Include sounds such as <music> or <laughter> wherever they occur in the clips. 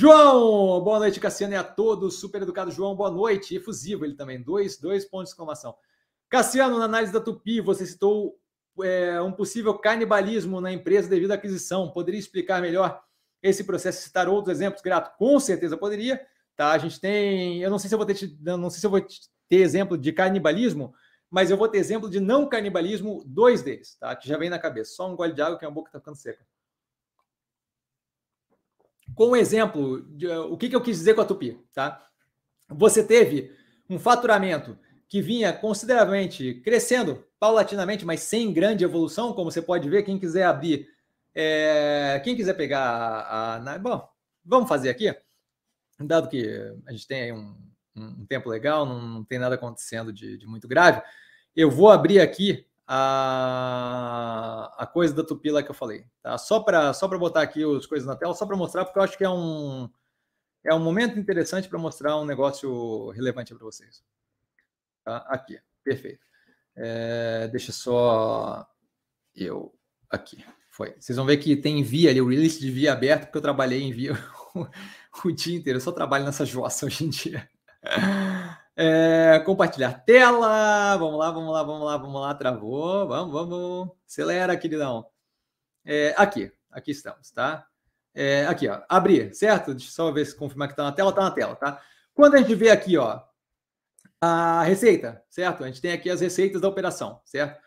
João, boa noite, Cassiano, e a todos. Super educado, João, boa noite. Efusivo ele também, dois, dois pontos de exclamação. Cassiano, na análise da Tupi, você citou é, um possível canibalismo na empresa devido à aquisição. Poderia explicar melhor esse processo, citar outros exemplos? Grato, com certeza poderia. Tá, a gente tem, eu não sei se eu vou ter, não sei se eu vou ter exemplo de canibalismo, mas eu vou ter exemplo de não canibalismo, dois deles, tá? Que já vem na cabeça. Só um gole de água que a boca está ficando seca. Com um exemplo, de, o que, que eu quis dizer com a Tupi, tá? Você teve um faturamento que vinha consideravelmente crescendo paulatinamente, mas sem grande evolução, como você pode ver, quem quiser abrir, é, quem quiser pegar a, a, Bom, vamos fazer aqui, dado que a gente tem aí um, um tempo legal, não, não, tem nada acontecendo de, de muito grave, eu vou abrir aqui a, a coisa da tupila que eu falei, tá? Só para só botar aqui as coisas na tela, só para mostrar, porque eu acho que é um, é um momento interessante para mostrar um negócio relevante para vocês. Tá? Aqui, perfeito. É, deixa só eu aqui. Foi. Vocês vão ver que tem via ali, o release de via aberto, porque eu trabalhei em via <laughs> o, o dia inteiro. Eu só trabalho nessa jossa hoje em dia. É, compartilhar tela. Vamos lá, vamos lá, vamos lá, vamos lá. Travou. Vamos, vamos. Acelera, queridão. É, aqui, aqui estamos, tá? É, aqui, ó. Abrir, certo? Deixa eu só ver se confirmar que está na tela. Está na tela, tá? Quando a gente vê aqui, ó, a receita, certo? A gente tem aqui as receitas da operação, certo?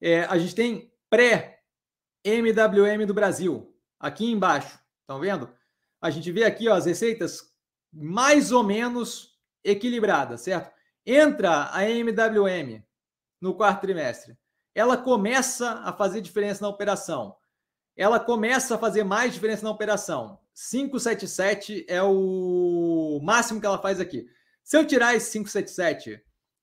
É, a gente tem pré-MWM do Brasil, aqui embaixo, estão vendo? A gente vê aqui ó, as receitas mais ou menos equilibradas, certo? Entra a MWM no quarto trimestre, ela começa a fazer diferença na operação. Ela começa a fazer mais diferença na operação. 577 é o máximo que ela faz aqui. Se eu tirar esse 577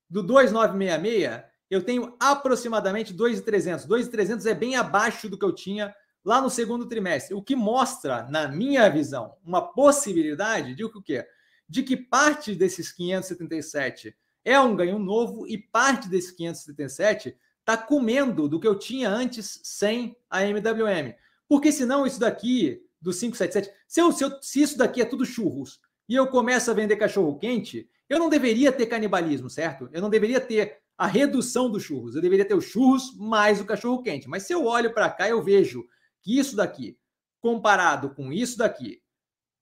do 2966, eu tenho aproximadamente 2,300. 2,300 é bem abaixo do que eu tinha lá no segundo trimestre, o que mostra, na minha visão, uma possibilidade de o quê? De que parte desses 577 é um ganho novo e parte desses 577 está comendo do que eu tinha antes sem a MWM. Porque senão isso daqui, do 577, se, eu, se, eu, se isso daqui é tudo churros e eu começo a vender cachorro quente, eu não deveria ter canibalismo, certo? Eu não deveria ter a redução dos churros. Eu deveria ter os churros mais o cachorro quente. Mas se eu olho para cá, eu vejo que isso daqui, comparado com isso daqui,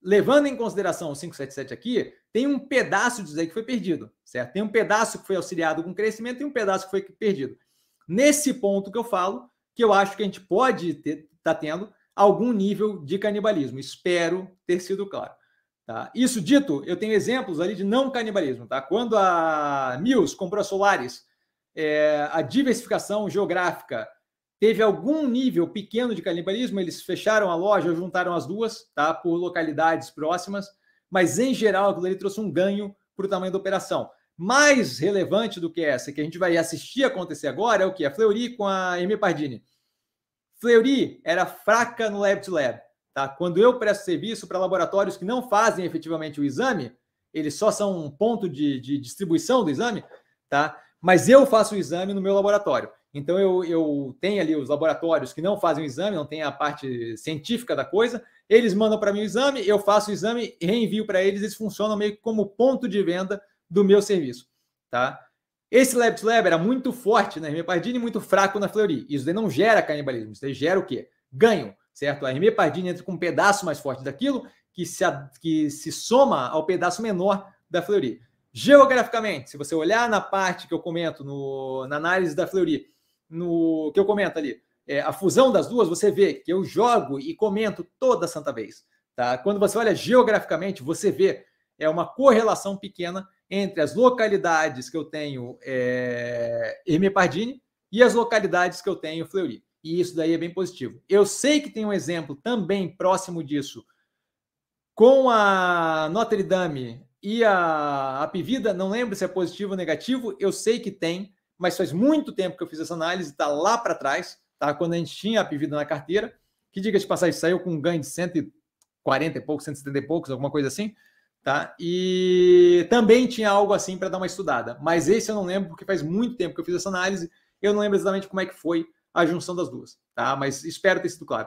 levando em consideração o 577 aqui, tem um pedaço disso aí que foi perdido, certo? Tem um pedaço que foi auxiliado com crescimento e um pedaço que foi perdido. Nesse ponto que eu falo, que eu acho que a gente pode estar tá tendo algum nível de canibalismo. Espero ter sido claro. Tá? Isso dito, eu tenho exemplos ali de não canibalismo. Tá? Quando a Mills comprou a Solaris, é, a diversificação geográfica teve algum nível pequeno de canibalismo, eles fecharam a loja, juntaram as duas, tá? por localidades próximas, mas em geral aquilo ali trouxe um ganho para o tamanho da operação. Mais relevante do que essa, que a gente vai assistir acontecer agora, é o que? A Fleury com a M. Pardini. Fleury era fraca no lab to lab. Tá? Quando eu presto serviço para laboratórios que não fazem efetivamente o exame, eles só são um ponto de, de distribuição do exame, tá? mas eu faço o exame no meu laboratório. Então eu, eu tenho ali os laboratórios que não fazem o exame, não tem a parte científica da coisa, eles mandam para mim o exame, eu faço o exame, reenvio para eles, eles funcionam meio que como ponto de venda do meu serviço. Tá? Esse Lab to Lab era muito forte na Hermepardine e muito fraco na Fleury. Isso daí não gera canibalismo, isso daí gera o quê? Ganho certo? A Hermia Pardini entra com um pedaço mais forte daquilo que se, que se soma ao pedaço menor da Fleury. Geograficamente, se você olhar na parte que eu comento no, na análise da Fleury, no que eu comento ali, é, a fusão das duas, você vê que eu jogo e comento toda santa vez. Tá? Quando você olha geograficamente, você vê é uma correlação pequena entre as localidades que eu tenho é, Hermia Pardini e as localidades que eu tenho Fleury e isso daí é bem positivo. Eu sei que tem um exemplo também próximo disso com a Notre Dame e a Apivida, não lembro se é positivo ou negativo, eu sei que tem, mas faz muito tempo que eu fiz essa análise, está lá para trás, tá? quando a gente tinha a Apivida na carteira, que diga de passagem, saiu com um ganho de 140 e poucos, 170 e poucos, alguma coisa assim, tá? E também tinha algo assim para dar uma estudada, mas esse eu não lembro porque faz muito tempo que eu fiz essa análise, eu não lembro exatamente como é que foi a junção das duas, tá? Mas espero ter sido claro.